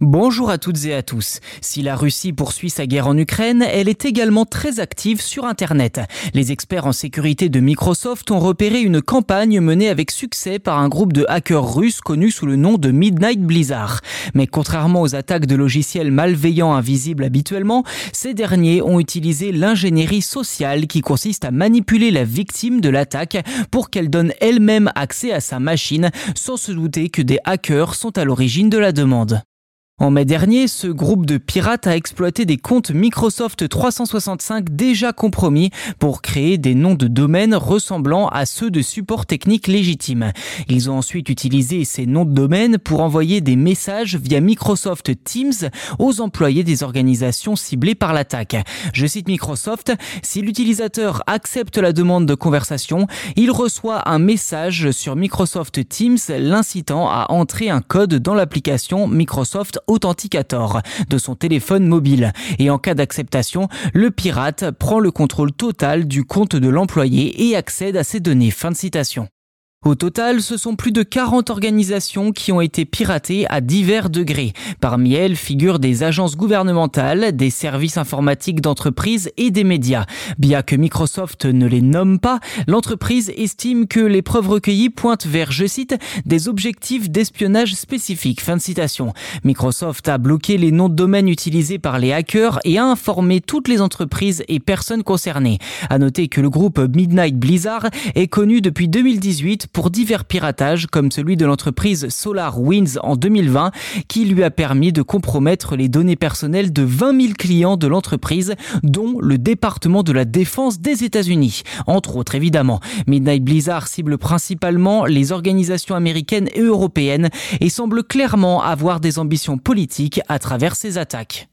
Bonjour à toutes et à tous. Si la Russie poursuit sa guerre en Ukraine, elle est également très active sur Internet. Les experts en sécurité de Microsoft ont repéré une campagne menée avec succès par un groupe de hackers russes connu sous le nom de Midnight Blizzard. Mais contrairement aux attaques de logiciels malveillants invisibles habituellement, ces derniers ont utilisé l'ingénierie sociale qui consiste à manipuler la victime de l'attaque pour qu'elle donne elle-même accès à sa machine sans se douter que des hackers sont à l'origine de la demande. En mai dernier, ce groupe de pirates a exploité des comptes Microsoft 365 déjà compromis pour créer des noms de domaine ressemblant à ceux de support technique légitime. Ils ont ensuite utilisé ces noms de domaine pour envoyer des messages via Microsoft Teams aux employés des organisations ciblées par l'attaque. Je cite Microsoft, si l'utilisateur accepte la demande de conversation, il reçoit un message sur Microsoft Teams l'incitant à entrer un code dans l'application Microsoft Authenticator de son téléphone mobile. Et en cas d'acceptation, le pirate prend le contrôle total du compte de l'employé et accède à ses données. Fin de citation. Au total, ce sont plus de 40 organisations qui ont été piratées à divers degrés. Parmi elles figurent des agences gouvernementales, des services informatiques d'entreprises et des médias. Bien que Microsoft ne les nomme pas, l'entreprise estime que les preuves recueillies pointent vers, je cite, des objectifs d'espionnage spécifiques. Fin de citation. Microsoft a bloqué les noms de domaine utilisés par les hackers et a informé toutes les entreprises et personnes concernées. À noter que le groupe Midnight Blizzard est connu depuis 2018 pour divers piratages comme celui de l'entreprise SolarWinds en 2020 qui lui a permis de compromettre les données personnelles de 20 000 clients de l'entreprise dont le département de la défense des États-Unis. Entre autres évidemment, Midnight Blizzard cible principalement les organisations américaines et européennes et semble clairement avoir des ambitions politiques à travers ses attaques.